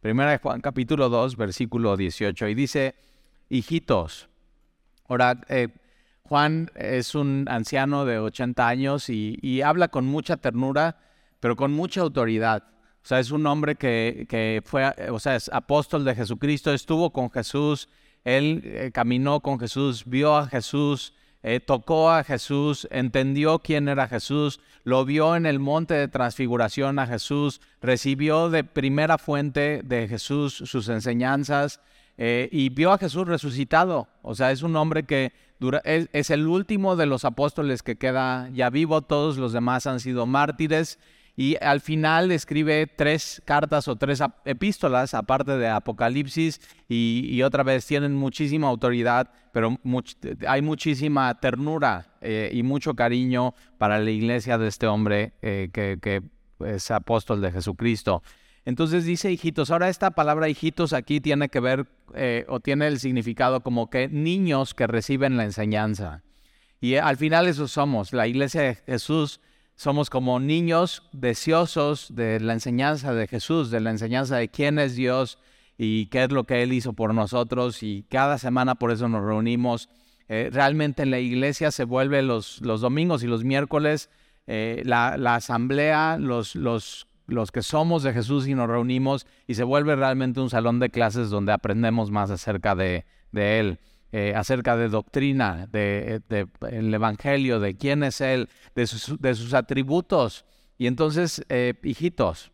Primera de Juan capítulo 2, versículo 18, y dice, hijitos, ahora eh, Juan es un anciano de 80 años y, habla con mucha ternura, pero con mucha autoridad. O sea, es un hombre que, que fue, o sea, es apóstol de Jesucristo, estuvo con Jesús, él eh, caminó con Jesús, vio a Jesús, eh, tocó a Jesús, entendió quién era Jesús, lo vio en el monte de transfiguración a Jesús, recibió de primera fuente de Jesús sus enseñanzas eh, y vio a Jesús resucitado. O sea, es un hombre que es, es el último de los apóstoles que queda ya vivo, todos los demás han sido mártires y al final escribe tres cartas o tres epístolas, aparte de Apocalipsis, y, otra vez tienen muchísima autoridad, pero hay muchísima ternura eh, y mucho cariño para la iglesia de este hombre eh, que, es apóstol de Jesucristo. Entonces dice hijitos, ahora esta palabra hijitos aquí tiene que ver eh, o tiene el significado como que niños que reciben la enseñanza. Y al final eso somos, la iglesia de Jesús somos como niños deseosos de la enseñanza de Jesús, de la enseñanza de quién es Dios y qué es lo que Él hizo por nosotros. Y cada semana por eso nos reunimos. Eh, realmente en la iglesia se vuelve los, domingos y los miércoles eh, la, asamblea, los, los, los que somos de Jesús y nos reunimos y se vuelve realmente un salón de clases donde aprendemos más acerca de, de Él. Eh, acerca de doctrina, de, el Evangelio, de quién es Él, de sus, atributos. Y entonces, eh, hijitos,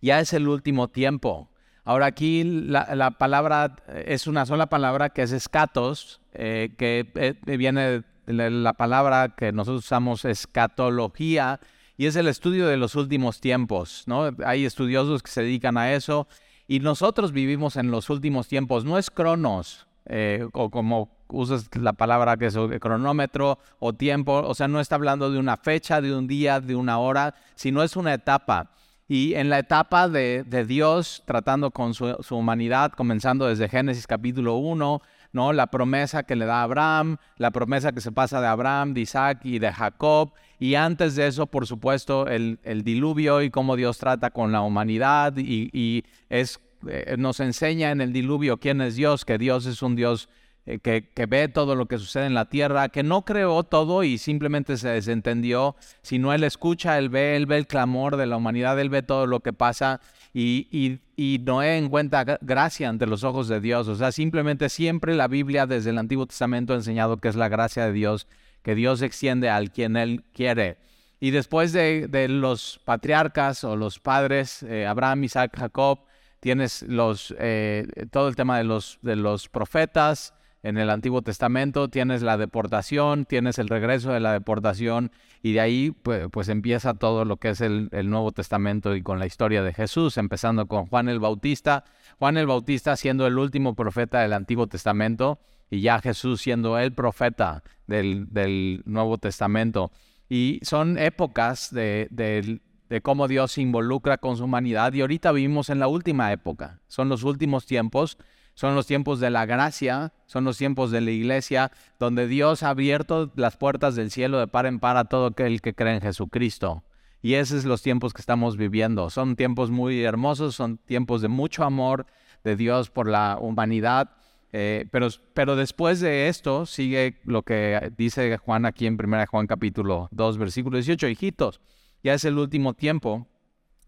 ya es el último tiempo. Ahora aquí la, palabra es una sola palabra que es escatos, eh, que viene de la palabra que nosotros usamos escatología y es el estudio de los últimos tiempos, ¿no? Hay estudiosos que se dedican a eso y nosotros vivimos en los últimos tiempos, no es cronos, eh, o como usas la palabra que es cronómetro o tiempo, o sea, no está hablando de una fecha, de un día, de una hora, sino es una etapa. Y en la etapa de, Dios tratando con su, humanidad, comenzando desde Génesis capítulo 1, ¿no? La promesa que le da a Abraham, la promesa que se pasa de Abraham, de Isaac y de Jacob, y antes de eso, por supuesto, el, diluvio y cómo Dios trata con la humanidad y, y es eh, nos enseña en el diluvio quién es Dios, que Dios es un Dios eh, que, que, ve todo lo que sucede en la tierra, que no creó todo y simplemente se desentendió, sino Él escucha, Él ve, Él ve el clamor de la humanidad, Él ve todo lo que pasa y, y, y Noé encuentra gracia ante los ojos de Dios. O sea, simplemente siempre la Biblia desde el Antiguo Testamento ha enseñado que es la gracia de Dios, que Dios extiende al quien Él quiere. Y después de, de los patriarcas o los padres, eh, Abraham, Isaac, Jacob, tienes los, eh, todo el tema de los, profetas en el Antiguo Testamento, tienes la deportación, tienes el regreso de la deportación y de ahí pues, pues empieza todo lo que es el, Nuevo Testamento y con la historia de Jesús, empezando con Juan el Bautista, Juan el Bautista siendo el último profeta del Antiguo Testamento y ya Jesús siendo el profeta del, Nuevo Testamento. Y son épocas de, de cómo Dios se involucra con su humanidad y ahorita vivimos en la última época, son los últimos tiempos, son los tiempos de la gracia, son los tiempos de la iglesia, donde Dios ha abierto las puertas del cielo de par en par a todo aquel que cree en Jesucristo. Y esos son los tiempos que estamos viviendo. Son tiempos muy hermosos, son tiempos de mucho amor de Dios por la humanidad. Eh, pero, pero después de esto sigue lo que dice Juan aquí en 1 Juan capítulo 2, versículo 18. Hijitos, ya es el último tiempo,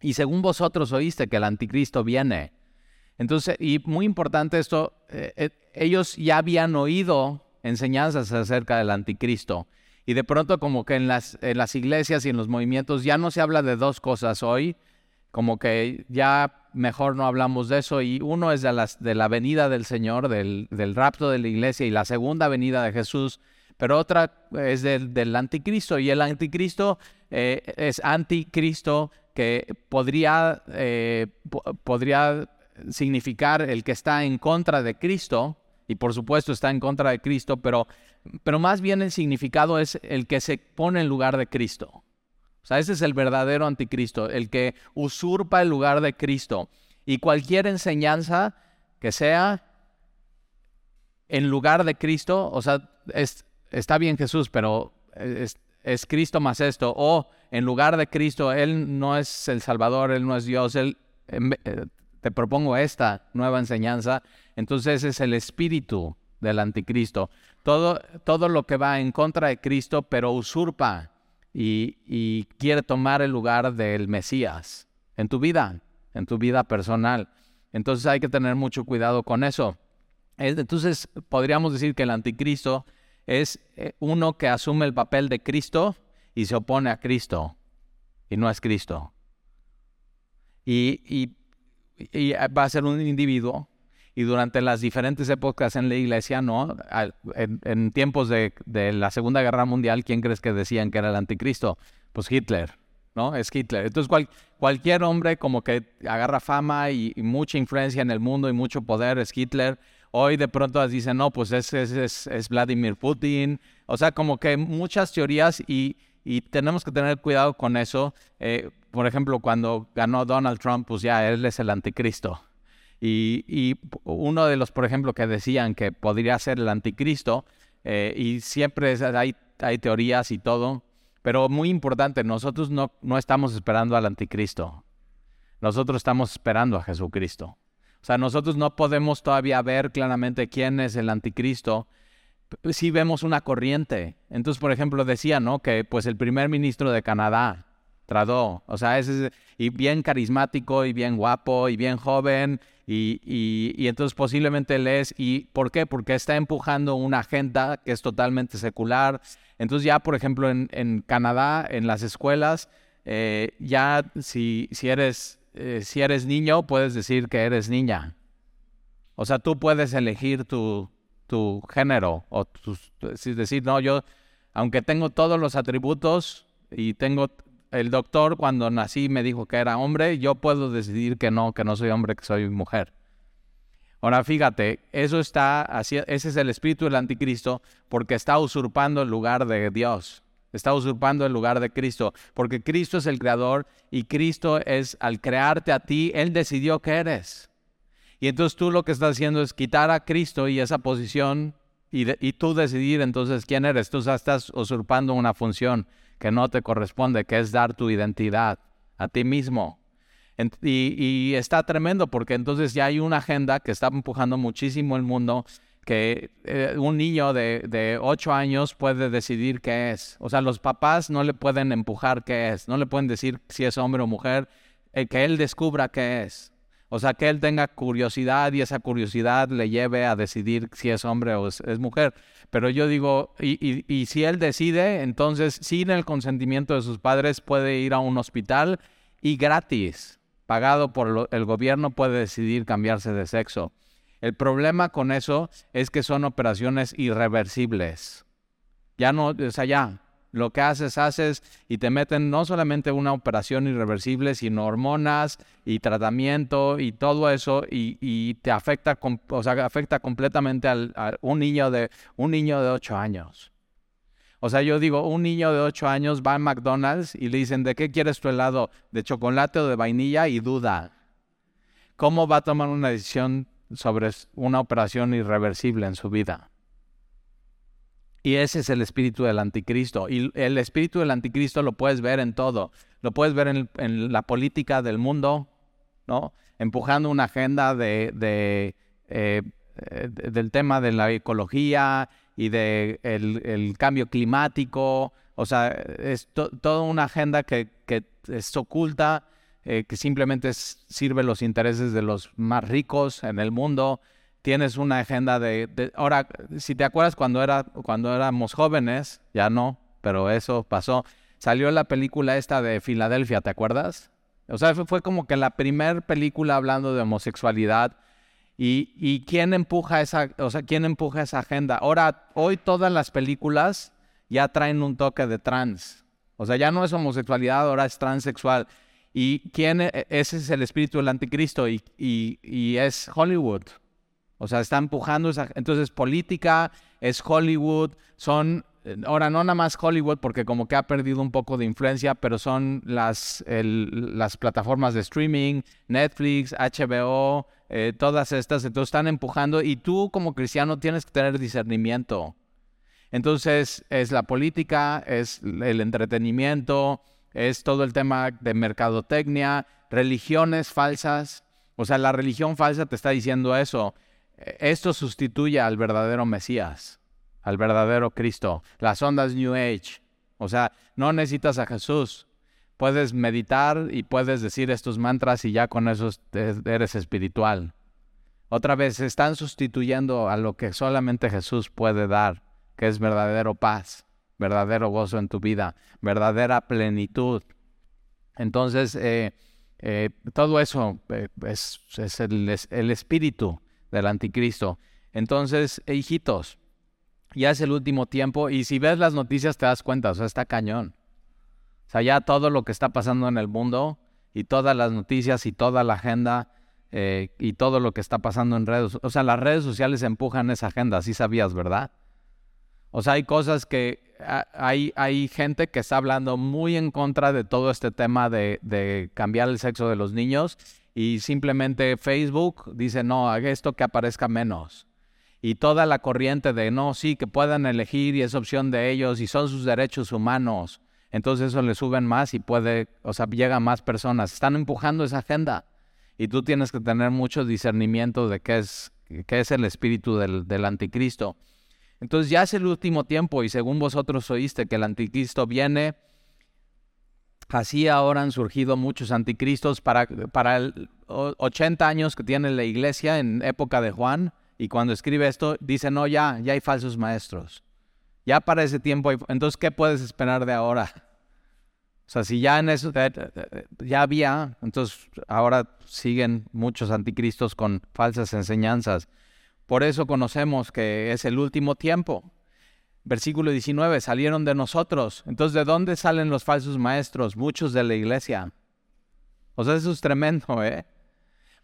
y según vosotros oíste que el anticristo viene. Entonces, y muy importante esto, eh, eh, ellos ya habían oído enseñanzas acerca del anticristo. Y de pronto como que en las, iglesias y en los movimientos ya no se habla de dos cosas hoy, como que ya mejor no hablamos de eso. Y uno es de, la venida del Señor, del rapto de la iglesia y la segunda venida de Jesús pero otra es del, anticristo y el anticristo eh, es anticristo que podría, eh, podría significar el que está en contra de Cristo y por supuesto está en contra de Cristo, pero, pero más bien el significado es el que se pone en lugar de Cristo. O sea, ese es el verdadero anticristo, el que usurpa el lugar de Cristo. Y cualquier enseñanza que sea en lugar de Cristo, o sea, es, está bien Jesús, pero es, Cristo más esto, o en lugar de Cristo, Él no es el Salvador, Él no es Dios, Él, eh, te propongo esta nueva enseñanza, entonces es el espíritu del anticristo. Todo, todo lo que va en contra de Cristo, pero usurpa y, y quiere tomar el lugar del Mesías en tu vida, en tu vida personal. Entonces hay que tener mucho cuidado con eso. Entonces podríamos decir que el anticristo es eh, uno que asume el papel de Cristo y se opone a Cristo y no es Cristo. Y, va a ser un individuo y durante las diferentes épocas en la iglesia, ¿no? En, tiempos de, la Segunda Guerra Mundial, ¿quién crees que decían que era el anticristo? Pues Hitler, ¿no? Es Hitler. Entonces cualquier hombre como que agarra fama y, mucha influencia en el mundo y mucho poder es Hitler. Hoy de pronto dicen, no, pues es, es, es, Vladimir Putin. O sea, como que muchas teorías y, y tenemos que tener cuidado con eso. Eh, por ejemplo, cuando ganó Donald Trump, pues ya él es el anticristo. Y, y uno de los, por ejemplo, que decían que podría ser el anticristo, eh, y siempre hay, hay teorías y todo, pero muy importante, nosotros no, no estamos esperando al anticristo. Nosotros estamos esperando a Jesucristo. O sea, nosotros no podemos todavía ver claramente quién es el anticristo. Sí vemos una corriente. Entonces, por ejemplo, decía, ¿no? Que pues el primer ministro de Canadá, Trudeau, o sea, es, y bien carismático y bien guapo y bien joven y, y, entonces posiblemente él es. ¿Y por qué? Porque está empujando una agenda que es totalmente secular. Entonces ya, por ejemplo, en, en Canadá, en las escuelas, eh, ya si, si eres eh, si eres niño, puedes decir que eres niña. O sea, tú puedes elegir tu, tu género o tus, decir, no, yo, aunque tengo todos los atributos y tengo el doctor cuando nací me dijo que era hombre, yo puedo decidir que no, que no soy hombre, que soy mujer. Ahora fíjate, eso está, ese es el espíritu del anticristo porque está usurpando el lugar de Dios. Está usurpando el lugar de Cristo, porque Cristo es el creador y Cristo es al crearte a ti, Él decidió que eres. Y entonces tú lo que estás haciendo es quitar a Cristo y esa posición y, tú decidir entonces quién eres. Tú estás usurpando una función que no te corresponde, que es dar tu identidad a ti mismo. Y, está tremendo porque entonces ya hay una agenda que está empujando muchísimo el mundo que eh, un niño de, de 8 años puede decidir qué es. O sea, los papás no le pueden empujar qué es, no le pueden decir si es hombre o mujer, eh, que él descubra qué es. O sea, que él tenga curiosidad y esa curiosidad le lleve a decidir si es hombre o es, mujer. Pero yo digo, y, y, si él decide, entonces sin el consentimiento de sus padres puede ir a un hospital y gratis, pagado por el gobierno, puede decidir cambiarse de sexo. El problema con eso es que son operaciones irreversibles. Ya no, o sea, ya, lo que haces, haces y te meten no solamente una operación irreversible, sino hormonas y tratamiento y todo eso y, te afecta, o sea, afecta completamente a un niño de un niño de 8 años. O sea, yo digo, un niño de 8 años va a McDonald's y le dicen, ¿de qué quieres tu helado? ¿De chocolate o de vainilla? Y duda. ¿Cómo va a tomar una decisión sobre una operación irreversible en su vida. Y ese es el espíritu del anticristo. Y el espíritu del anticristo lo puedes ver en todo. Lo puedes ver en, la política del mundo, ¿no? Empujando una agenda de, eh, del tema de la ecología y del de el cambio climático. O sea, es toda una agenda que, que es oculta eh, que simplemente sirve los intereses de los más ricos en el mundo. Tienes una agenda de, Ahora, si te acuerdas cuando, era, cuando éramos jóvenes, ya no, pero eso pasó. Salió la película esta de Filadelfia, ¿te acuerdas? O sea, fue, como que la primera película hablando de homosexualidad. Y, y, quién empuja esa, o sea, quién empuja esa agenda. Ahora, hoy todas las películas ya traen un toque de trans. O sea, ya no es homosexualidad, ahora es transexual. ¿Y quién? E, ese es el espíritu del anticristo y, y, es Hollywood. O sea, está empujando esa... Entonces, política es Hollywood, son... Ahora, no nada más Hollywood, porque como que ha perdido un poco de influencia, pero son las, las plataformas de streaming, Netflix, HBO, eh, todas estas, entonces están empujando y tú como cristiano tienes que tener discernimiento. Entonces, es la política, es el entretenimiento, es todo el tema de mercadotecnia, religiones falsas. O sea, la religión falsa te está diciendo eso. E, esto sustituye al verdadero Mesías, al verdadero Cristo. Las ondas New Age. O sea, no necesitas a Jesús. Puedes meditar y puedes decir estos mantras y ya con eso eres espiritual. Otra vez, están sustituyendo a lo que solamente Jesús puede dar, que es verdadero paz, verdadero gozo en tu vida, verdadera plenitud. Entonces, eh, eh, todo eso eh, es, el, espíritu del anticristo. Entonces, hijitos, ya es el último tiempo y si ves las noticias te das cuenta, o sea, está cañón. O sea, ya todo lo que está pasando en el mundo y todas las noticias y toda la agenda eh, y todo lo que está pasando en redes. O sea, las redes sociales empujan esa agenda, así sabías, ¿verdad? O sea, hay cosas que hay, hay gente que está hablando muy en contra de todo este tema de, de cambiar el sexo de los niños y simplemente Facebook dice, no, haga esto que aparezca menos. Y toda la corriente de, no, sí, que puedan elegir y es opción de ellos y son sus derechos humanos. Entonces eso le suben más y puede, o sea, llega más personas. Están empujando esa agenda y tú tienes que tener mucho discernimiento de qué es, qué es el espíritu del, del anticristo. Entonces ya es el último tiempo y según vosotros oíste que el anticristo viene, así ahora han surgido muchos anticristos para, para el 80 años que tiene la iglesia en época de Juan y cuando escribe esto dice, no, ya, ya hay falsos maestros. Ya para ese tiempo, entonces, ¿qué puedes esperar de ahora? O sea, si ya en eso ya había, entonces ahora siguen muchos anticristos con falsas enseñanzas. Por eso conocemos que es el último tiempo. Versículo 19, salieron de nosotros. Entonces, ¿de dónde salen los falsos maestros? Muchos de la iglesia. O sea, eso es tremendo, ¿eh?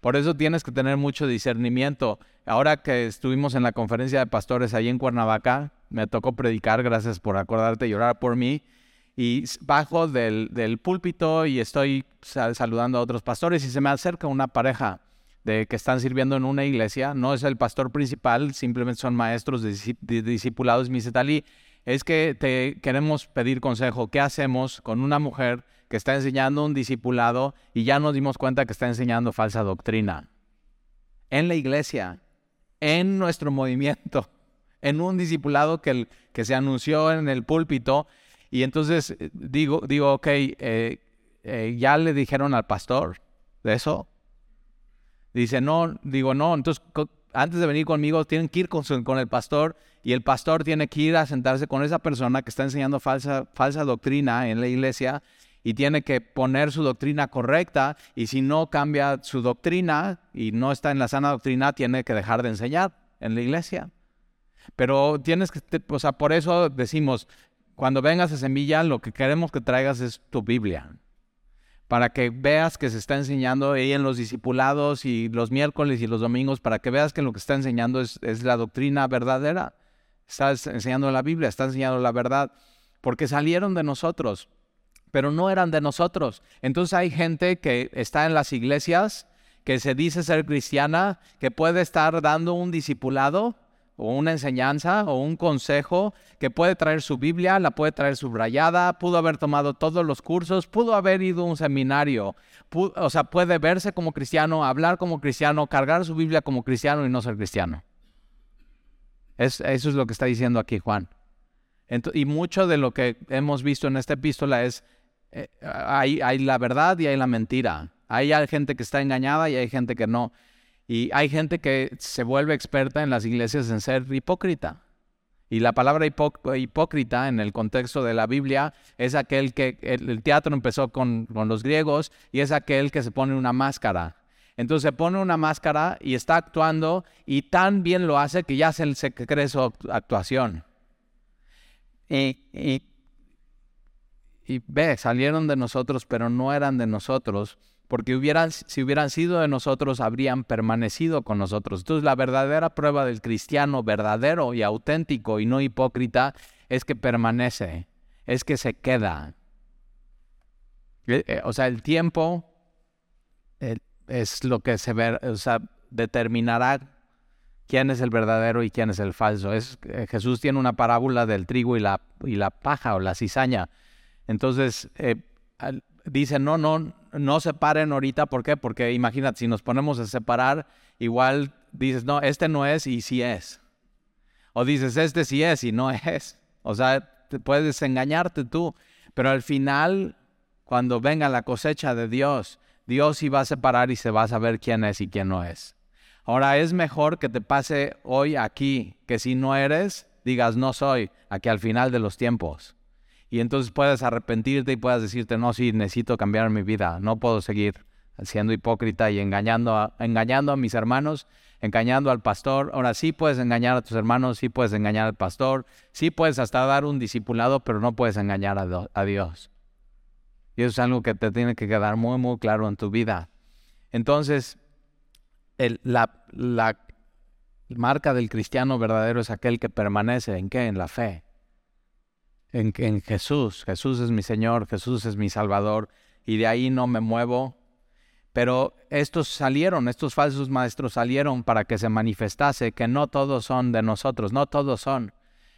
Por eso tienes que tener mucho discernimiento. Ahora que estuvimos en la conferencia de pastores ahí en Cuernavaca, me tocó predicar, gracias por acordarte y orar por mí y bajo del, del púlpito y estoy saludando a otros pastores y se me acerca una pareja de que están sirviendo en una iglesia, no es el pastor principal, simplemente son maestros de, discipulados. Me dice, Talí, es que te queremos pedir consejo, ¿qué hacemos con una mujer que está enseñando un discipulado y ya nos dimos cuenta que está enseñando falsa doctrina? En la iglesia, en nuestro movimiento, en un discipulado que, que se anunció en el púlpito y entonces eh, digo, digo ok, eh, eh, ya le dijeron al pastor de eso. Dice, no, digo, no, entonces antes de venir conmigo tienen que ir con, el pastor y el pastor tiene que ir a sentarse con esa persona que está enseñando falsa, falsa doctrina en la iglesia y tiene que poner su doctrina correcta y si no cambia su doctrina y no está en la sana doctrina, tiene que dejar de enseñar en la iglesia. Pero tienes que, o sea, por eso decimos, cuando vengas a Semilla, lo que queremos que traigas es tu Biblia, para que veas que se está enseñando ahí en los discipulados y los miércoles y los domingos, para que veas que lo que está enseñando es, la doctrina verdadera. Estás enseñando la Biblia, está enseñando la verdad, porque salieron de nosotros, pero no eran de nosotros. Entonces hay gente que está en las iglesias, que se dice ser cristiana, que puede estar dando un discipulado, o una enseñanza o un consejo que puede traer su Biblia, la puede traer subrayada, pudo haber tomado todos los cursos, pudo haber ido a un seminario, o sea, puede verse como cristiano, hablar como cristiano, cargar su Biblia como cristiano y no ser cristiano. eso es lo que está diciendo aquí Juan. y mucho de lo que hemos visto en esta epístola es, eh, hay, hay la verdad y hay la mentira. Hay gente que está engañada y hay gente que no. Y hay gente que se vuelve experta en las iglesias en ser hipócrita. Y la palabra hipócrita en el contexto de la Biblia es aquel que el, teatro empezó con, los griegos y es aquel que se pone una máscara. Entonces se pone una máscara y está actuando y tan bien lo hace que ya se, se cree su actuación. Y, y, y ve, salieron de nosotros, pero no eran de nosotros porque si hubieran sido de nosotros, habrían permanecido con nosotros. Entonces la verdadera prueba del cristiano verdadero y auténtico y no hipócrita es que permanece, es que se queda. Eh, eh, o sea, el tiempo es lo que se determinará quién es el verdadero y quién es el falso. Es, eh, Jesús tiene una parábola del trigo y la, y la paja o la cizaña. Entonces, dice, no, no, no separen ahorita. ¿Por qué? Porque imagínate, si nos ponemos a separar, igual dices, no, este no es y sí es. O dices, este sí es y no es. O sea, te puedes engañarte tú. Pero al final, cuando venga la cosecha de Dios, Dios sí va a separar y se va a saber quién es y quién no es. Ahora es mejor que te pase hoy aquí, que si no eres, digas no soy, aquí al final de los tiempos. Y entonces puedes arrepentirte y puedas decirte, no, sí, necesito cambiar mi vida, no puedo seguir siendo hipócrita y engañando a, engañando a mis hermanos, engañando al pastor. Ahora sí puedes engañar a tus hermanos, sí puedes engañar al pastor, sí puedes hasta dar un discipulado, pero no puedes engañar a, Dios. Y eso es algo que te tiene que quedar muy, muy claro en tu vida. Entonces, la, la marca del cristiano verdadero es aquel que permanece en qué? En la fe. En, Jesús. Jesús es mi Señor, Jesús es mi Salvador. Y de ahí no me muevo pero estos salieron, estos falsos maestros salieron para que se manifestase que no todos son de nosotros, no todos son.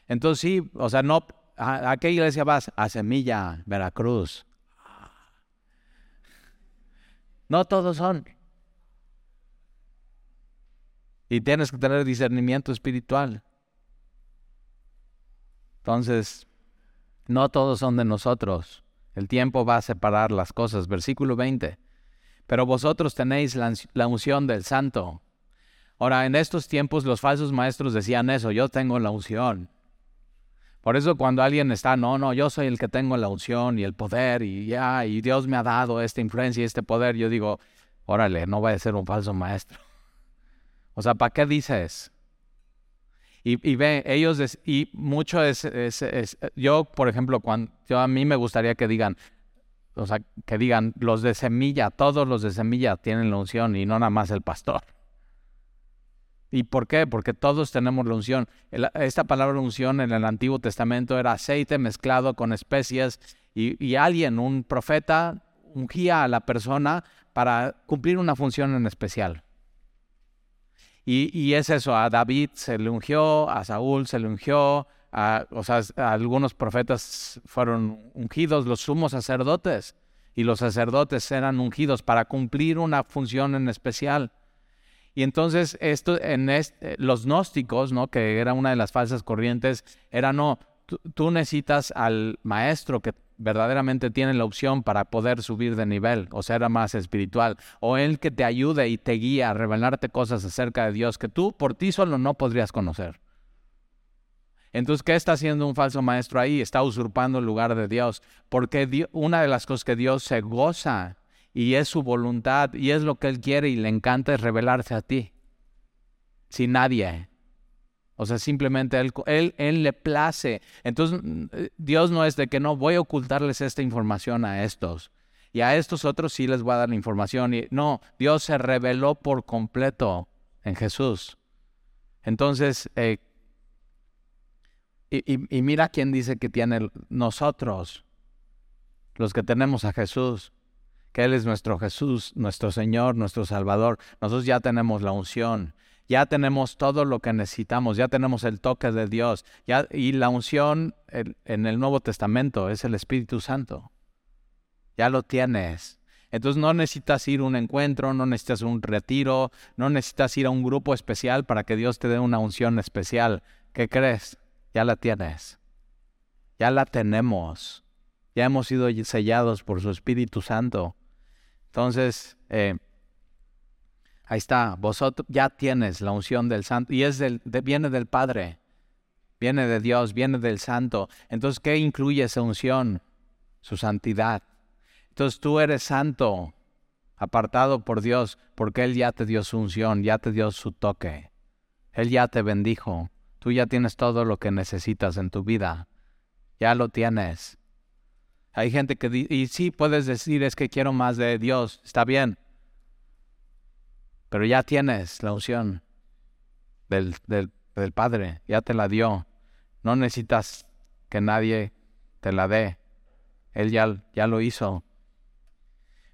Entonces sí, o sea, no, ¿a, qué iglesia vas? A Semilla, Veracruz. No todos son. Y tienes que tener discernimiento espiritual. Entonces, no todos son de nosotros. El tiempo va a separar las cosas. Versículo 20 pero vosotros tenéis la, unción del santo. Ahora, en estos tiempos los falsos maestros decían eso, yo tengo la unción. Por eso cuando alguien está, no, no, yo soy el que tengo la unción y el poder y ya, y Dios me ha dado esta influencia y este poder, yo digo, órale, no vaya a ser un falso maestro. O sea, ¿para qué dices? Y, ve, ellos, y mucho es, es, yo, por ejemplo, cuando, yo a mí me gustaría que digan, o sea, que digan, los de semilla, todos los de semilla tienen la unción y no nada más el pastor. ¿Y por qué? Porque todos tenemos la unción. esta palabra unción en el Antiguo Testamento era aceite mezclado con especias y, alguien, un profeta, ungía a la persona para cumplir una función en especial. Y, es eso, a David se le ungió, a Saúl se le ungió, o sea, algunos profetas fueron ungidos, los sumos sacerdotes, y los sacerdotes eran ungidos para cumplir una función en especial. Y entonces esto en los gnósticos, ¿no? que era una de las falsas corrientes, era no, tú, necesitas al maestro que verdaderamente tiene la opción para poder subir de nivel, o sea, era más espiritual, o él que te ayude y te guía a revelarte cosas acerca de Dios que tú por ti solo no podrías conocer. Entonces, ¿qué está haciendo un falso maestro ahí? Está usurpando el lugar de Dios. Porque una de las cosas que Dios se goza y es su voluntad y es lo que Él quiere y le encanta es revelarse a ti. Sin nadie. O sea, simplemente él, le place. Entonces, Dios no es de que no voy a ocultarles esta información a estos. Y a estos otros sí les voy a dar la información. Y no, Dios se reveló por completo en Jesús. Entonces, eh, y, mira quién dice que tiene nosotros, los que tenemos a Jesús, que Él es nuestro Jesús, nuestro Señor, nuestro Salvador. Nosotros ya tenemos la unción, ya tenemos todo lo que necesitamos, ya tenemos el toque de Dios. Ya, y la unción en el Nuevo Testamento es el Espíritu Santo. Ya lo tienes. Entonces no necesitas ir a un encuentro, no necesitas un retiro, no necesitas ir a un grupo especial para que Dios te dé una unción especial. ¿Qué crees? ya la tienes, ya la tenemos, ya hemos sido sellados por su Espíritu Santo. Entonces, eh, ahí está, vosotros ya tienes la unción del Santo y es del, viene del Padre, viene de Dios, viene del Santo. Entonces, ¿qué incluye esa unción? Su santidad. Entonces tú eres santo, apartado por Dios, porque Él ya te dio su unción, ya te dio su toque. Él ya te bendijo. Tú ya tienes todo lo que necesitas en tu vida. Ya lo tienes. Hay gente que dice, y sí puedes decir es que quiero más de Dios, está bien. Pero ya tienes la unción del, del, del Padre, ya te la dio. No necesitas que nadie te la dé. Él ya, ya lo hizo.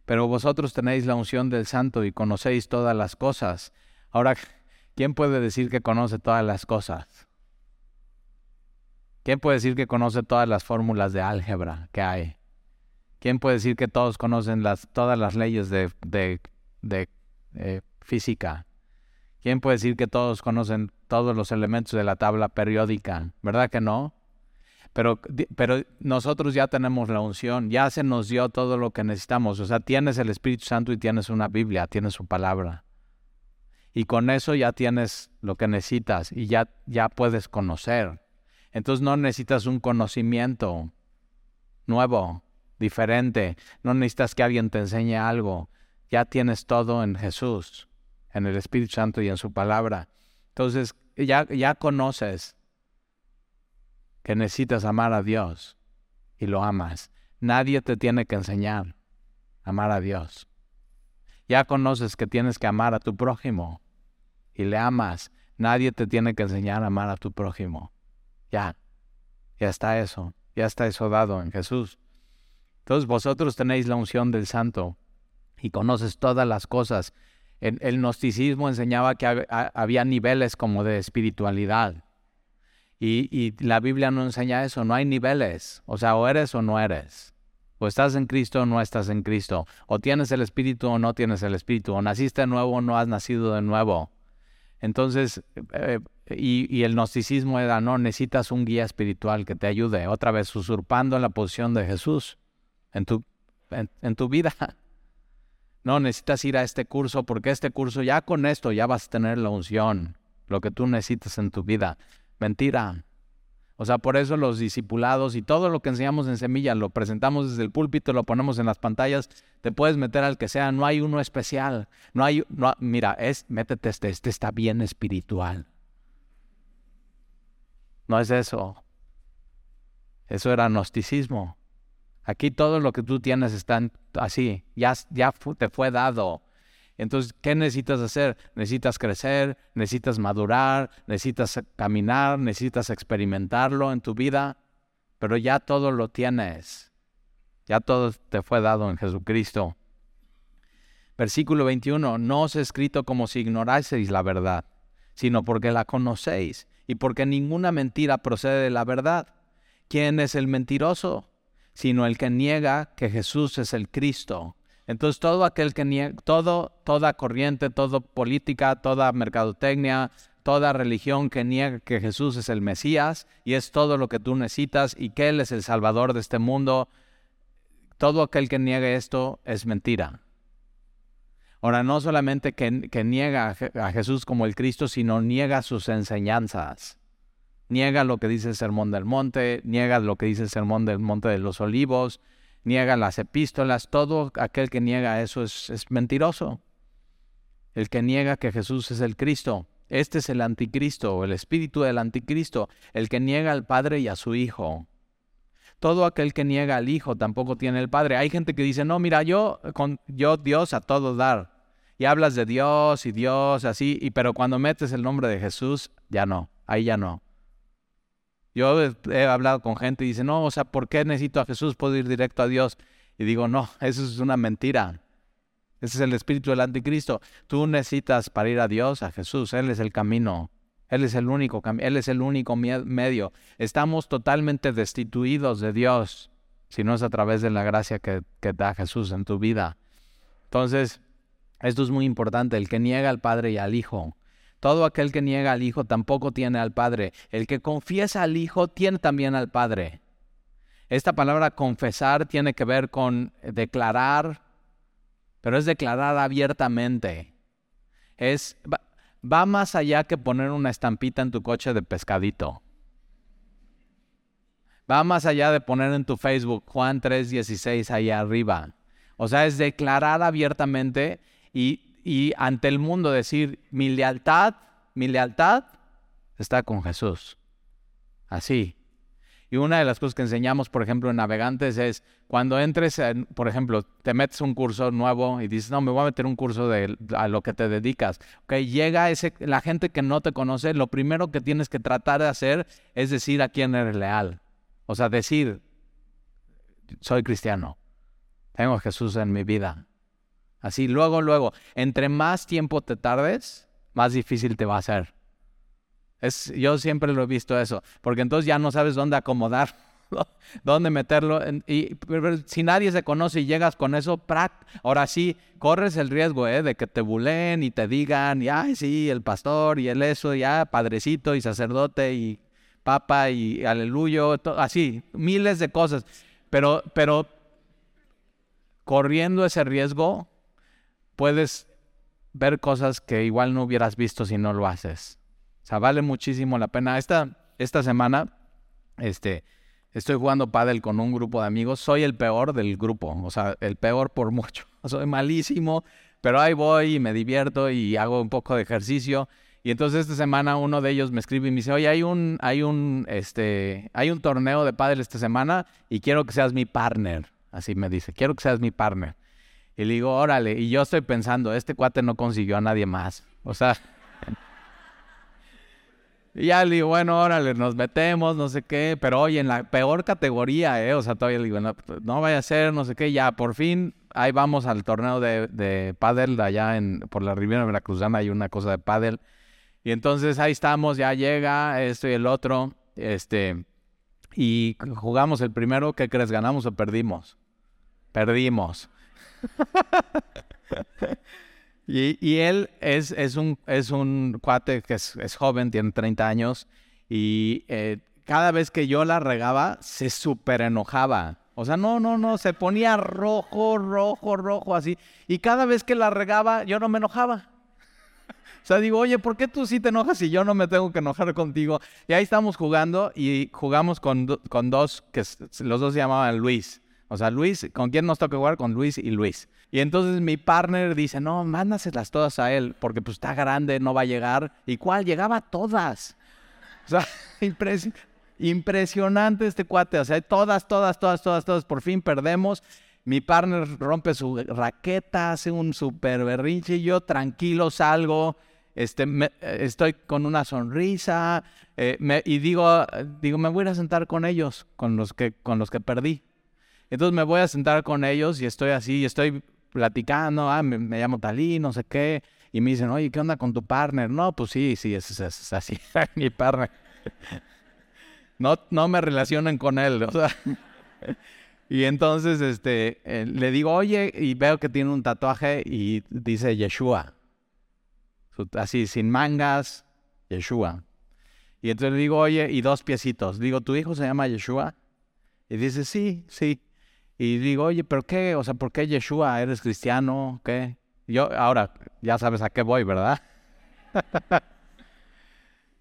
Pero vosotros tenéis la unción del Santo y conocéis todas las cosas. Ahora, ¿Quién puede decir que conoce todas las cosas? ¿Quién puede decir que conoce todas las fórmulas de álgebra que hay? ¿Quién puede decir que todos conocen las, todas las leyes de, eh, física? ¿Quién puede decir que todos conocen todos los elementos de la tabla periódica? ¿Verdad que no? Pero, pero nosotros ya tenemos la unción, ya se nos dio todo lo que necesitamos. O sea, tienes el Espíritu Santo y tienes una Biblia, tienes su palabra. Y con eso ya tienes lo que necesitas y ya, ya puedes conocer. Entonces no necesitas un conocimiento nuevo diferente. No necesitas que alguien te enseñe algo. Ya tienes todo en Jesús, en el Espíritu Santo y en su palabra. Entonces, ya, ya conoces que necesitas amar a Dios y lo amas. Nadie te tiene que enseñar a amar a Dios. Ya conoces que tienes que amar a tu prójimo y le amas. Nadie te tiene que enseñar a amar a tu prójimo. Ya, ya está eso, ya está eso dado en Jesús. Entonces vosotros tenéis la unción del santo y conoces todas las cosas. El, gnosticismo enseñaba que había niveles como de espiritualidad. Y, la Biblia no enseña eso, no hay niveles. O sea, o eres o no eres. O estás en Cristo o no estás en Cristo. O tienes el Espíritu o no tienes el Espíritu. O naciste de nuevo o no has nacido de nuevo. Entonces, eh, y, y, el gnosticismo era, no, necesitas un guía espiritual que te ayude. Otra vez usurpando la posición de Jesús en tu, en, tu vida. No, necesitas ir a este curso porque este curso ya con esto ya vas a tener la unción, lo que tú necesitas en tu vida. Mentira. O sea, por eso los discipulados y todo lo que enseñamos en Semilla lo presentamos desde el púlpito, lo ponemos en las pantallas, te puedes meter al que sea, no hay uno especial. No hay, no, mira, es, métete este, este está bien espiritual. No es eso. Eso era gnosticismo. Aquí todo lo que tú tienes está así, ya, ya te fue dado. Entonces, ¿qué necesitas hacer? Necesitas crecer, necesitas madurar, necesitas caminar, necesitas experimentarlo en tu vida, pero ya todo lo tienes. Ya todo te fue dado en Jesucristo. Versículo 21, no os he escrito como si ignoraseis la verdad, sino porque la conocéis y porque ninguna mentira procede de la verdad. ¿Quién es el mentiroso? Sino el que niega que Jesús es el Cristo. Entonces todo aquel que niega, todo, toda corriente, toda política, toda mercadotecnia, toda religión que niega que Jesús es el Mesías y es todo lo que tú necesitas y que Él es el Salvador de este mundo, todo aquel que niegue esto es mentira. Ahora, no solamente que, que niega a Jesús como el Cristo, sino niega sus enseñanzas niega lo que dice el Sermón del Monte, niega lo que dice el Sermón del Monte de los Olivos, niega las epístolas, todo aquel que niega eso es, mentiroso. El que niega que Jesús es el Cristo, este es el anticristo el espíritu del anticristo, el que niega al Padre y a su Hijo. Todo aquel que niega al Hijo tampoco tiene el Padre. Hay gente que dice, no, mira, yo, con, yo Dios a todo dar. Y hablas de Dios y Dios así, y, pero cuando metes el nombre de Jesús, ya no, ahí ya no. Yo he hablado con gente y dice, no, o sea, ¿por qué necesito a Jesús? Puedo ir directo a Dios. Y digo, no, eso es una mentira. Ese es el espíritu del anticristo. Tú necesitas para ir a Dios, a Jesús. Él es el camino. Él es el único Él es el único medio. Estamos totalmente destituidos de Dios si no es a través de la gracia que, que da Jesús en tu vida. Entonces, esto es muy importante. El que niega al Padre y al Hijo todo aquel que niega al Hijo tampoco tiene al Padre. El que confiesa al Hijo tiene también al Padre. Esta palabra confesar tiene que ver con declarar, pero es declarar abiertamente. Es, va, más allá que poner una estampita en tu coche de pescadito. Va más allá de poner en tu Facebook Juan 3:16 ahí arriba. O sea, es declarar abiertamente y y ante el mundo decir, mi lealtad, mi lealtad está con Jesús. Así. Y una de las cosas que enseñamos, por ejemplo, en Navegantes es cuando entres, por ejemplo, te metes un curso nuevo y dices, no, me voy a meter un curso de a lo que te dedicas. Okay, llega ese, la gente que no te conoce, lo primero que tienes que tratar de hacer es decir a quién eres leal. O sea, decir, soy cristiano, tengo Jesús en mi vida. Así, luego, luego, entre más tiempo te tardes, más difícil te va a ser. Es, yo siempre lo he visto eso, porque entonces ya no sabes dónde acomodar dónde meterlo. Y si nadie se conoce y llegas con eso, ahora sí, corres el riesgo ¿eh? de que te bulen y te digan, y, ay, sí, el pastor y el eso, ya, padrecito y sacerdote y papa y aleluyo, así, miles de cosas. Pero, pero corriendo ese riesgo, puedes ver cosas que igual no hubieras visto si no lo haces. O sea, vale muchísimo la pena. Esta, esta semana, este, estoy jugando pádel con un grupo de amigos. Soy el peor del grupo, o sea, el peor por mucho. Soy malísimo, pero ahí voy y me divierto y hago un poco de ejercicio. Y entonces esta semana uno de ellos me escribe y me dice, oye, hay un, hay un, este, hay un torneo de pádel esta semana y quiero que seas mi partner. Así me dice, quiero que seas mi partner. Y le digo, órale, y yo estoy pensando, este cuate no consiguió a nadie más. O sea, y ya le digo, bueno, órale, nos metemos, no sé qué, pero oye, en la peor categoría, ¿eh? O sea, todavía le digo, no, vaya a ser, no sé qué, ya, por fin, ahí vamos al torneo de, de pádel, allá en, por la Riviera Veracruzana hay una cosa de pádel. Y entonces ahí estamos, ya llega esto y el otro, este, y jugamos el primero, ¿qué crees? ¿Ganamos o perdimos? Perdimos. Y, él es, un, es un cuate que es, joven, tiene 30 años, y eh, cada vez que yo la regaba, se súper enojaba. O sea, no, no, no, se ponía rojo, rojo, rojo, así. Y cada vez que la regaba, yo no me enojaba. O sea, digo, oye, ¿por qué tú sí te enojas y yo no me tengo que enojar contigo? Y ahí estamos jugando y jugamos con, con dos, que los dos se llamaban Luis. O sea, Luis, ¿con quién nos toca jugar? Con Luis y Luis. Y entonces mi partner dice, no, mándaselas todas a él, porque pues está grande, no va a llegar. ¿Y cuál? Llegaba todas. O sea, impresionante este cuate. O sea, todas, todas, todas, todas, todas. Por fin perdemos. Mi partner rompe su raqueta, hace un super berrinche y yo tranquilo salgo. Este, estoy con una sonrisa eh, y digo, digo, me voy a sentar con ellos, con los que, con los que perdí. Entonces me voy a sentar con ellos y estoy así, y estoy platicando, ah, me, llamo Talí, no sé qué, y me dicen, oye, ¿qué onda con tu partner? No, pues sí, sí, es, así, mi partner. No, no me relacionen con él, o sea. Y entonces este, eh, le digo, oye, y veo que tiene un tatuaje y dice Yeshua. Así, sin mangas, Yeshua. Y entonces le digo, oye, y dos piecitos. Digo, ¿tu hijo se llama Yeshua? Y dice, sí, sí. Y digo, oye, ¿pero qué? O sea, ¿por qué Yeshua? ¿Eres cristiano? ¿Qué? Yo, ahora, ya sabes a qué voy, ¿verdad?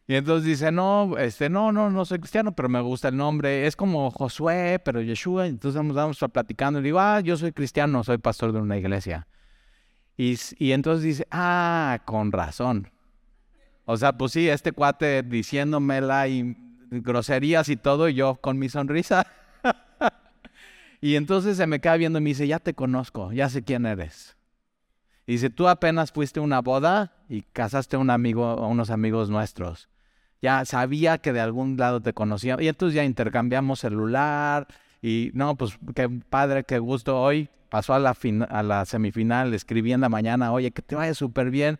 y entonces dice, no, este, no, no, no soy cristiano, pero me gusta el nombre. Es como Josué, pero Yeshua. Entonces vamos, vamos platicando y digo, ah, yo soy cristiano, soy pastor de una iglesia. Y, y entonces dice, ah, con razón. O sea, pues sí, este cuate diciéndomela y groserías y todo, y yo con mi sonrisa. Y entonces se me queda viendo y me dice, ya te conozco, ya sé quién eres. Y dice, tú apenas fuiste a una boda y casaste a un amigo, a unos amigos nuestros. Ya sabía que de algún lado te conocía. Y entonces ya intercambiamos celular. Y no, pues qué padre, qué gusto. Hoy pasó a la, a la semifinal, escribí en la mañana, oye, que te vaya súper bien.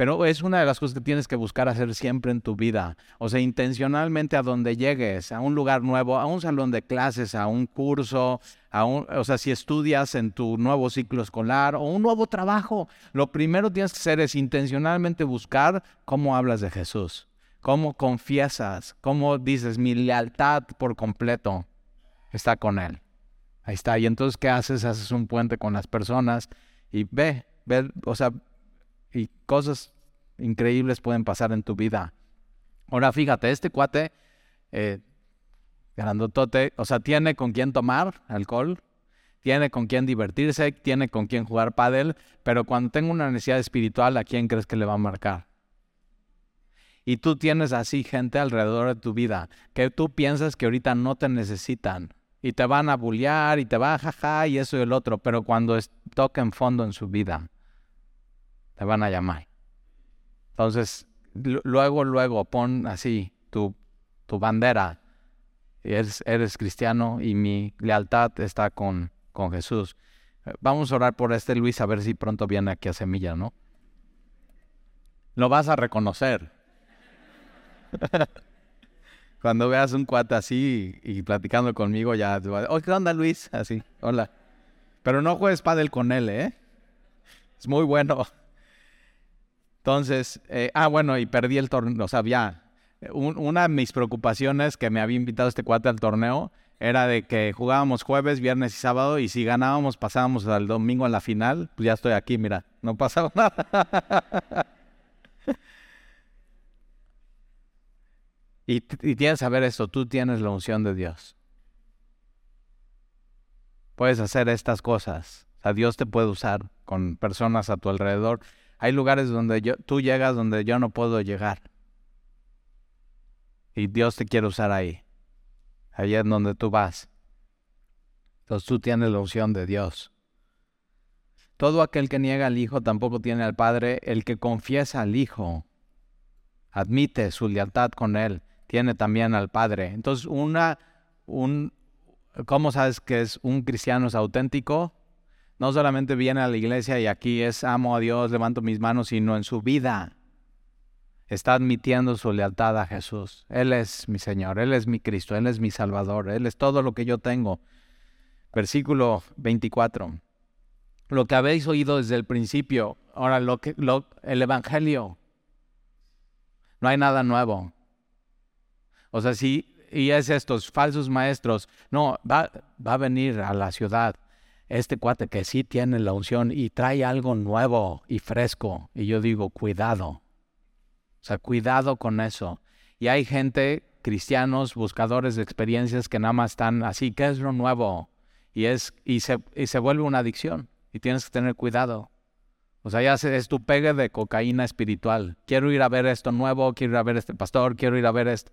Pero es una de las cosas que tienes que buscar hacer siempre en tu vida. O sea, intencionalmente a donde llegues, a un lugar nuevo, a un salón de clases, a un curso, a un, o sea, si estudias en tu nuevo ciclo escolar o un nuevo trabajo, lo primero que tienes que hacer es intencionalmente buscar cómo hablas de Jesús, cómo confiesas, cómo dices, mi lealtad por completo está con Él. Ahí está. Y entonces, ¿qué haces? Haces un puente con las personas y ve, ve, o sea, y cosas increíbles pueden pasar en tu vida. Ahora fíjate, este cuate, eh, grandotote, o sea, tiene con quién tomar alcohol, tiene con quién divertirse, tiene con quién jugar pádel, pero cuando tenga una necesidad espiritual, ¿a quién crees que le va a marcar? Y tú tienes así gente alrededor de tu vida que tú piensas que ahorita no te necesitan y te van a bullear y te va a jaja y eso y el otro, pero cuando toquen fondo en su vida, te van a llamar. Entonces, luego, luego pon así tu, tu bandera. Eres, eres cristiano y mi lealtad está con, con Jesús. Eh, vamos a orar por este Luis a ver si pronto viene aquí a Semilla, ¿no? Lo vas a reconocer. Cuando veas un cuate así y, platicando conmigo, ya, oye, ¿qué onda Luis? Así, hola. Pero no juegues pádel con él, ¿eh? Es muy bueno. Entonces, eh, ah, bueno, y perdí el torneo, o sea, ya. una de mis preocupaciones que me había invitado este cuate al torneo era de que jugábamos jueves, viernes y sábado y si ganábamos pasábamos al domingo en la final, pues ya estoy aquí, mira, no pasaba nada. y, y tienes que saber esto, tú tienes la unción de Dios. Puedes hacer estas cosas. O sea, Dios te puede usar con personas a tu alrededor. Hay lugares donde yo, tú llegas donde yo no puedo llegar. Y Dios te quiere usar ahí. Ahí es donde tú vas. Entonces tú tienes la unción de Dios. Todo aquel que niega al Hijo tampoco tiene al Padre. El que confiesa al Hijo, admite su lealtad con Él, tiene también al Padre. Entonces, una, un, ¿cómo sabes que es un cristiano es auténtico? No solamente viene a la iglesia y aquí es amo a Dios, levanto mis manos, sino en su vida está admitiendo su lealtad a Jesús. Él es mi Señor, Él es mi Cristo, Él es mi Salvador, Él es todo lo que yo tengo. Versículo 24. Lo que habéis oído desde el principio, ahora lo que, el Evangelio, no hay nada nuevo. O sea, sí, y es estos falsos maestros, no, va a venir a la ciudad este cuate que sí tiene la unción y trae algo nuevo y fresco. Y yo digo, cuidado, o sea, cuidado con eso. Y hay gente, cristianos, buscadores de experiencias que nada más están así, ¿qué es lo nuevo? Y, es, y, se, y se vuelve una adicción y tienes que tener cuidado. O sea, ya es tu pegue de cocaína espiritual. Quiero ir a ver esto nuevo, quiero ir a ver este pastor, quiero ir a ver esto.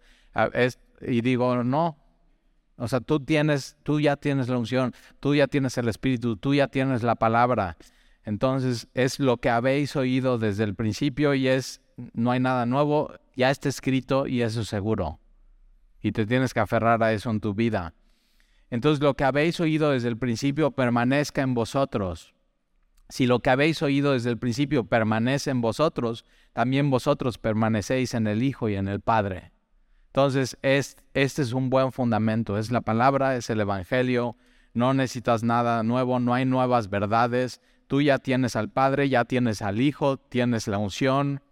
y digo, no. O sea, tú tienes, tú ya tienes la unción, tú ya tienes el espíritu, tú ya tienes la palabra. Entonces es lo que habéis oído desde el principio y es no hay nada nuevo, ya está escrito y eso es seguro. Y te tienes que aferrar a eso en tu vida. Entonces lo que habéis oído desde el principio permanezca en vosotros. Si lo que habéis oído desde el principio permanece en vosotros, también vosotros permanecéis en el Hijo y en el Padre. Entonces, es, este es un buen fundamento. Es la palabra, es el Evangelio. No necesitas nada nuevo, no hay nuevas verdades. Tú ya tienes al Padre, ya tienes al Hijo, tienes la unción,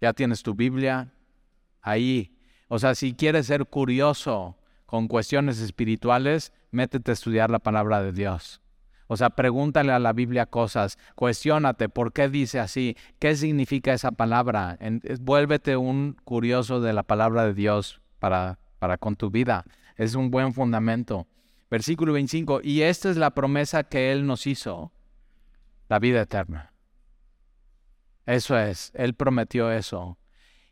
ya tienes tu Biblia ahí. O sea, si quieres ser curioso con cuestiones espirituales, métete a estudiar la palabra de Dios. O sea, pregúntale a la Biblia cosas, cuestiónate por qué dice así, qué significa esa palabra. vuélvete un curioso de la palabra de Dios para, para con tu vida. Es un buen fundamento. Versículo 25, y esta es la promesa que Él nos hizo, la vida eterna. Eso es, Él prometió eso.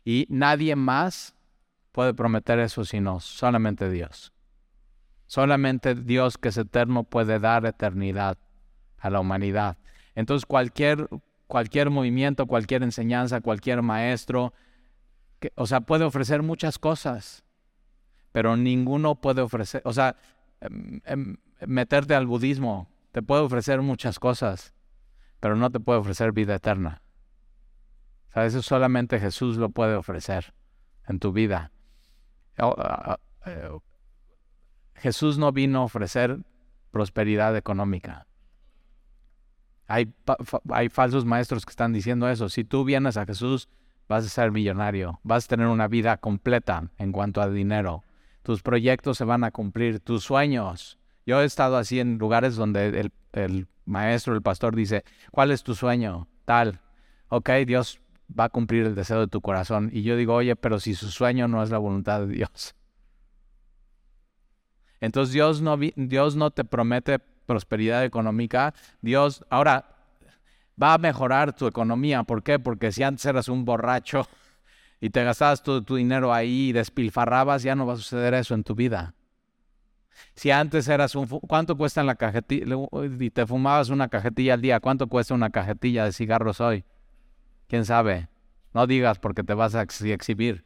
Y nadie más puede prometer eso sino solamente Dios. Solamente Dios que es eterno puede dar eternidad a la humanidad. Entonces cualquier, cualquier movimiento, cualquier enseñanza, cualquier maestro, o sea, puede ofrecer muchas cosas, pero ninguno puede ofrecer, o sea, em, em, meterte al budismo, te puede ofrecer muchas cosas, pero no te puede ofrecer vida eterna eso solamente Jesús lo puede ofrecer en tu vida. Eh, Jesús no vino a ofrecer prosperidad económica. Hay falsos maestros que están diciendo eso. Si tú vienes a Jesús, vas a ser millonario, vas a tener una vida completa en cuanto a dinero. Tus proyectos se van a cumplir, tus sueños. Yo he estado así en lugares donde el, el maestro, el pastor dice, ¿cuál es tu sueño? Tal. Ok, Dios va a cumplir el deseo de tu corazón. Y yo digo, oye, pero si su sueño no es la voluntad de Dios. Entonces Dios no, Dios no te promete prosperidad económica. Dios, ahora, va a mejorar tu economía. ¿Por qué? Porque si antes eras un borracho y te gastabas todo tu dinero ahí y despilfarrabas, ya no va a suceder eso en tu vida. Si antes eras un... ¿Cuánto cuesta la cajetilla? Y te fumabas una cajetilla al día. ¿Cuánto cuesta una cajetilla de cigarros hoy? ¿Quién sabe? No digas porque te vas a exhibir.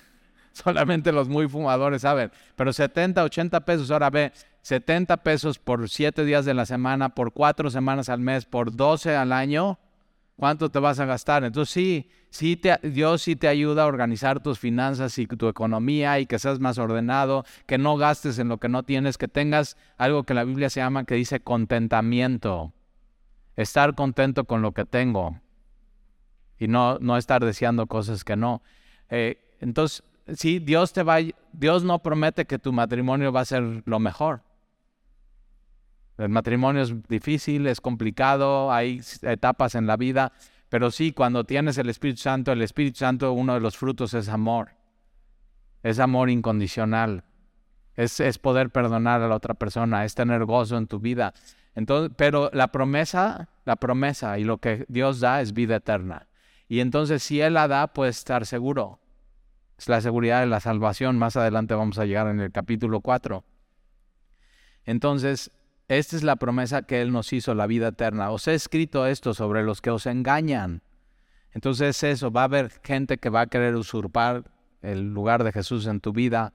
Solamente los muy fumadores saben. Pero 70, 80 pesos, ahora ve, 70 pesos por 7 días de la semana, por 4 semanas al mes, por 12 al año. ¿Cuánto te vas a gastar? Entonces sí, sí te, Dios sí te ayuda a organizar tus finanzas y tu economía y que seas más ordenado, que no gastes en lo que no tienes, que tengas algo que la Biblia se llama que dice contentamiento. Estar contento con lo que tengo y no, no estar deseando cosas que no. Eh, entonces, sí, Dios te va, Dios no promete que tu matrimonio va a ser lo mejor. El matrimonio es difícil, es complicado, hay etapas en la vida, pero sí, cuando tienes el Espíritu Santo, el Espíritu Santo, uno de los frutos es amor. Es amor incondicional. Es, es poder perdonar a la otra persona, es tener gozo en tu vida. Entonces, pero la promesa, la promesa y lo que Dios da es vida eterna. Y entonces si Él la da, puedes estar seguro. Es la seguridad de la salvación. Más adelante vamos a llegar en el capítulo 4. Entonces, esta es la promesa que Él nos hizo, la vida eterna. Os he escrito esto sobre los que os engañan. Entonces eso, va a haber gente que va a querer usurpar el lugar de Jesús en tu vida,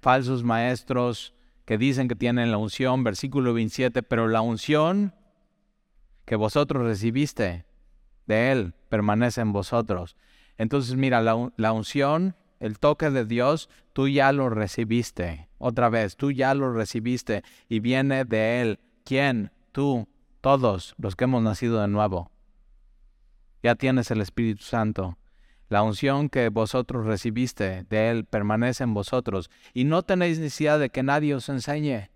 falsos maestros que dicen que tienen la unción, versículo 27, pero la unción que vosotros recibiste de Él permanece en vosotros. Entonces mira, la, la unción el toque de Dios, tú ya lo recibiste. Otra vez, tú ya lo recibiste y viene de Él. ¿Quién? Tú, todos los que hemos nacido de nuevo. Ya tienes el Espíritu Santo. La unción que vosotros recibiste de Él permanece en vosotros y no tenéis necesidad de que nadie os enseñe.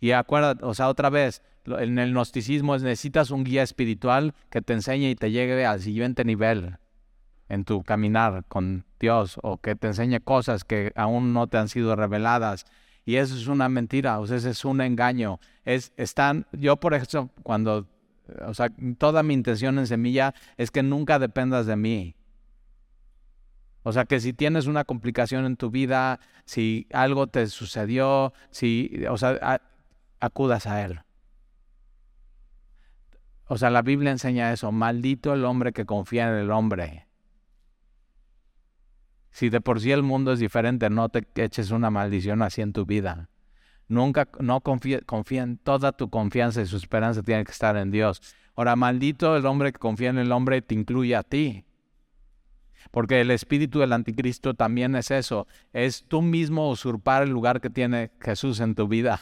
Y acuérdate, o sea, otra vez, en el gnosticismo necesitas un guía espiritual que te enseñe y te llegue al siguiente nivel en tu caminar con Dios o que te enseñe cosas que aún no te han sido reveladas. Y eso es una mentira, o sea, ese es un engaño. Es, están, yo por eso, cuando, o sea, toda mi intención en semilla es que nunca dependas de mí. O sea, que si tienes una complicación en tu vida, si algo te sucedió, si, o sea, acudas a Él. O sea, la Biblia enseña eso, maldito el hombre que confía en el hombre. Si de por sí el mundo es diferente, no te eches una maldición así en tu vida. Nunca, no confía, en toda tu confianza y su esperanza tiene que estar en Dios. Ahora, maldito el hombre que confía en el hombre te incluye a ti. Porque el espíritu del anticristo también es eso, es tú mismo usurpar el lugar que tiene Jesús en tu vida.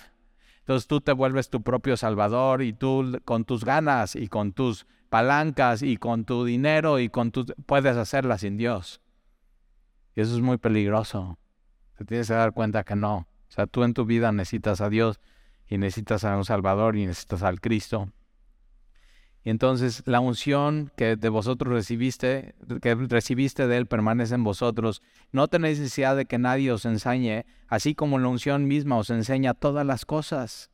Entonces tú te vuelves tu propio salvador y tú con tus ganas y con tus palancas y con tu dinero y con tu puedes hacerla sin Dios. Y eso es muy peligroso. Te tienes que dar cuenta que no. O sea, tú en tu vida necesitas a Dios y necesitas a un Salvador y necesitas al Cristo. Y entonces la unción que de vosotros recibiste, que recibiste de Él, permanece en vosotros. No tenéis necesidad de que nadie os enseñe, así como la unción misma os enseña todas las cosas.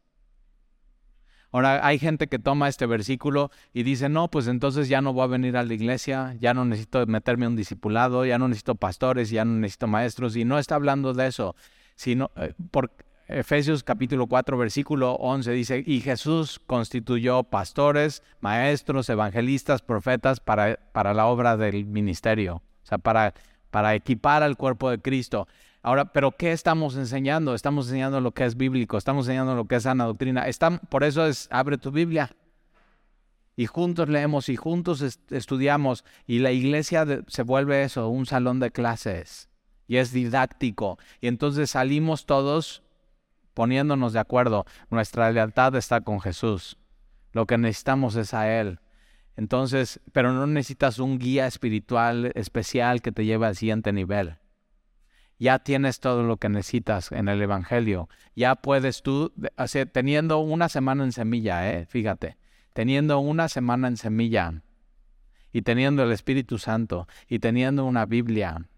Ahora hay gente que toma este versículo y dice, no, pues entonces ya no voy a venir a la iglesia, ya no necesito meterme un discipulado, ya no necesito pastores, ya no necesito maestros, y no está hablando de eso, sino eh, por Efesios capítulo 4, versículo 11 dice, y Jesús constituyó pastores, maestros, evangelistas, profetas para, para la obra del ministerio, o sea, para, para equipar al cuerpo de Cristo. Ahora, pero ¿qué estamos enseñando? Estamos enseñando lo que es bíblico, estamos enseñando lo que es sana doctrina. por eso es, abre tu Biblia. Y juntos leemos y juntos estudiamos. Y la iglesia se vuelve eso, un salón de clases. Y es didáctico. Y entonces salimos todos poniéndonos de acuerdo. Nuestra lealtad está con Jesús. Lo que necesitamos es a Él. Entonces, pero no necesitas un guía espiritual especial que te lleve al siguiente nivel ya tienes todo lo que necesitas en el Evangelio. Ya puedes tú, teniendo una semana en semilla, eh, fíjate, teniendo una semana en semilla y teniendo el Espíritu Santo y teniendo una Biblia,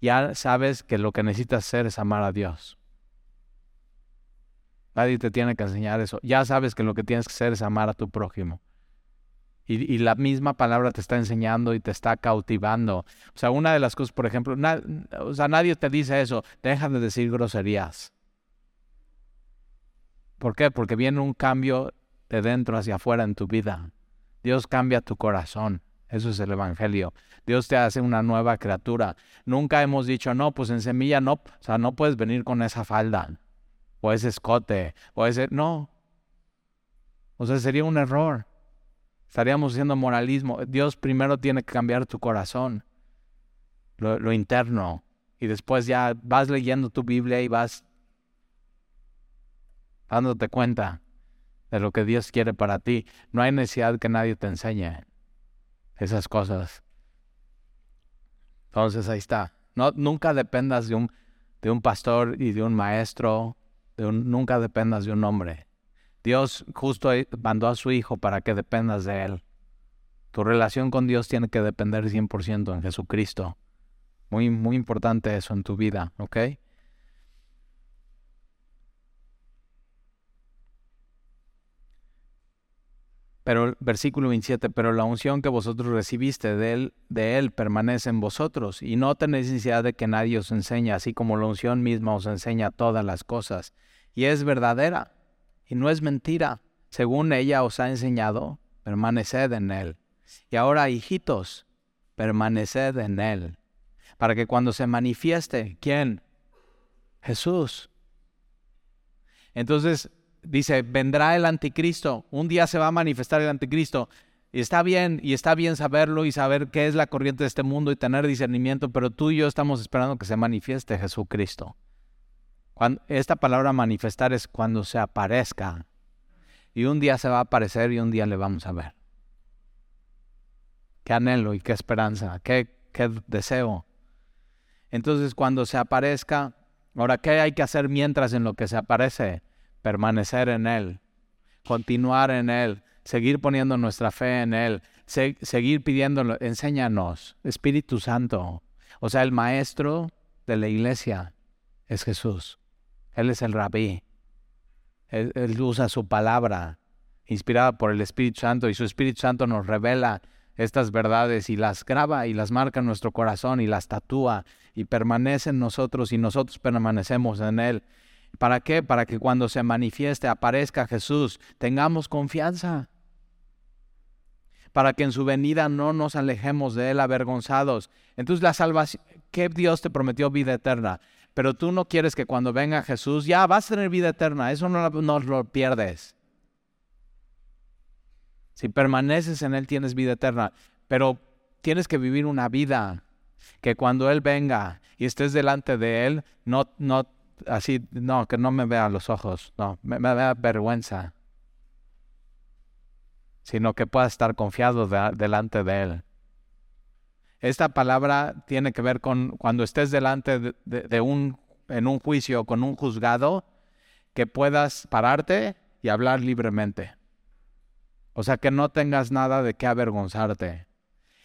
ya sabes que lo que necesitas hacer es amar a Dios. Nadie te tiene que enseñar eso. Ya sabes que lo que tienes que hacer es amar a tu prójimo. Y, la misma palabra te está enseñando y te está cautivando. O sea, una de las cosas, por ejemplo, o sea, nadie te dice eso, deja de decir groserías. ¿Por qué? Porque viene un cambio de dentro hacia afuera en tu vida. Dios cambia tu corazón. Eso es el Evangelio. Dios te hace una nueva criatura. Nunca hemos dicho, no, pues en semilla no, o sea, no puedes venir con esa falda, o ese escote, o ese, no. O sea, sería un error. Estaríamos haciendo moralismo. Dios primero tiene que cambiar tu corazón, lo, interno, y después ya vas leyendo tu Biblia y vas dándote cuenta de lo que Dios quiere para ti. No hay necesidad que nadie te enseñe esas cosas. Entonces ahí está. No, nunca dependas de un, de un pastor y de un maestro, de un, nunca dependas de un hombre. Dios justo mandó a su Hijo para que dependas de Él. Tu relación con Dios tiene que depender 100% en Jesucristo. Muy, muy importante eso en tu vida, ¿ok? Pero versículo 27, pero la unción que vosotros recibiste de él, de él permanece en vosotros, y no tenéis necesidad de que nadie os enseñe, así como la unción misma os enseña todas las cosas. Y es verdadera, y no es mentira. Según ella os ha enseñado, permaneced en él. Y ahora, hijitos, permaneced en él, para que cuando se manifieste, ¿quién? Jesús. Entonces, dice, vendrá el anticristo, un día se va a manifestar el anticristo. Y está bien, y está bien saberlo y saber qué es la corriente de este mundo y tener discernimiento, pero tú y yo estamos esperando que se manifieste Jesucristo. Esta palabra manifestar es cuando se aparezca. Y un día se va a aparecer y un día le vamos a ver. Qué anhelo y qué esperanza, qué, qué deseo. Entonces cuando se aparezca, ahora, ¿qué hay que hacer mientras en lo que se aparece? permanecer en Él, continuar en Él, seguir poniendo nuestra fe en Él, seguir pidiéndolo, enséñanos, Espíritu Santo. O sea, el maestro de la iglesia es Jesús. Él es el rabí. Él, usa su palabra inspirada por el Espíritu Santo y su Espíritu Santo nos revela estas verdades y las graba y las marca en nuestro corazón y las tatúa y permanece en nosotros y nosotros permanecemos en Él. ¿Para qué? Para que cuando se manifieste, aparezca Jesús, tengamos confianza. Para que en su venida no nos alejemos de Él avergonzados. Entonces la salvación, ¿qué Dios te prometió vida eterna? Pero tú no quieres que cuando venga Jesús, ya vas a tener vida eterna. Eso no, lo pierdes. Si permaneces en Él tienes vida eterna. Pero tienes que vivir una vida que cuando Él venga y estés delante de Él, no, no así, no, que no me vea los ojos, no, me, me vea vergüenza, sino que pueda estar confiado delante de Él. Esta palabra tiene que ver con cuando estés delante de, un, en un juicio con un juzgado, que puedas pararte y hablar libremente. O sea, que no tengas nada de qué avergonzarte.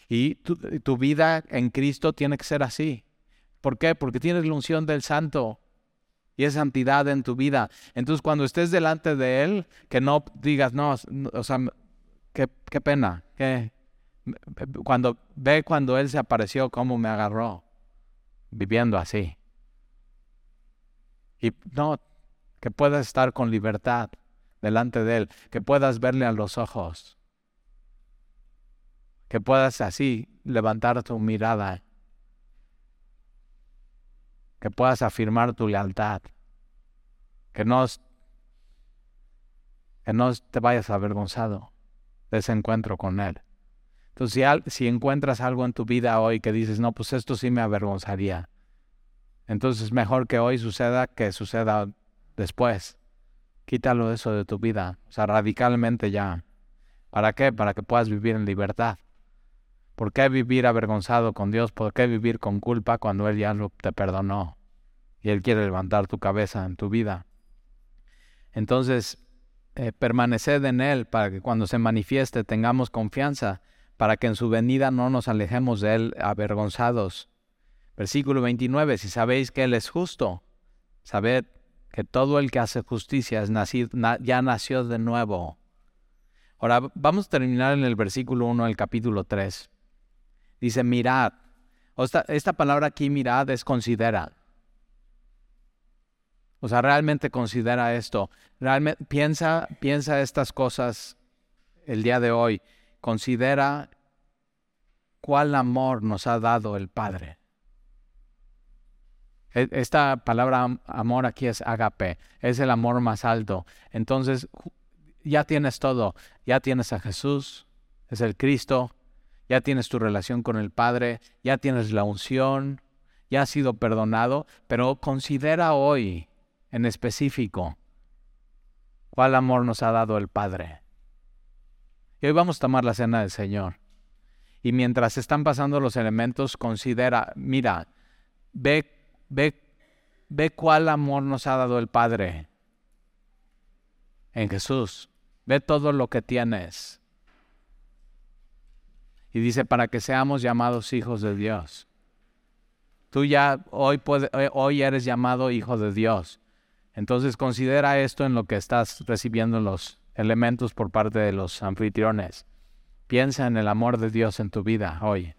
Y tu, vida en Cristo tiene que ser así. ¿Por qué? Porque tienes la unción del Santo y es santidad en tu vida. Entonces, cuando estés delante de Él, que no digas, no, o sea, qué, qué pena, que cuando ve cuando Él se apareció, cómo me agarró, viviendo así. Y no, que puedas estar con libertad delante de Él, que puedas verle a los ojos, que puedas así levantar tu mirada que puedas afirmar tu lealtad, que no, que no te vayas avergonzado de ese encuentro con Él. Entonces, si, encuentras algo en tu vida hoy que dices, no, pues esto sí me avergonzaría, entonces es mejor que hoy suceda que suceda después. Quítalo eso de tu vida, o sea, radicalmente ya. ¿Para qué? Para que puedas vivir en libertad. ¿Por qué vivir avergonzado con Dios? ¿Por qué vivir con culpa cuando Él ya te perdonó? Y Él quiere levantar tu cabeza en tu vida. Entonces, eh, permaneced en Él para que cuando se manifieste tengamos confianza, para que en su venida no nos alejemos de Él avergonzados. Versículo 29, si sabéis que Él es justo, sabed que todo el que hace justicia es nacido, ya nació de nuevo. Ahora vamos a terminar en el versículo 1 del capítulo 3. Dice, mirad. esta, palabra aquí, mirad, es considera. O sea, realmente considera esto. Realmente piensa, piensa estas cosas el día de hoy. Considera cuál amor nos ha dado el Padre. E, esta palabra amor aquí es agape, es el amor más alto. Entonces, ya tienes todo, ya tienes a Jesús, es el Cristo, ya tienes tu relación con el Padre, ya tienes la unción, ya has sido perdonado, pero considera hoy en específico cuál amor nos ha dado el Padre. Y hoy vamos a tomar la cena del Señor. Y mientras están pasando los elementos, considera, mira, ve, ve, ve cuál amor nos ha dado el Padre en Jesús. Ve todo lo que tienes. Y dice, para que seamos llamados hijos de Dios. Tú ya hoy, hoy eres llamado hijo de Dios. Entonces considera esto en lo que estás recibiendo los elementos por parte de los anfitriones. Piensa en el amor de Dios en tu vida hoy.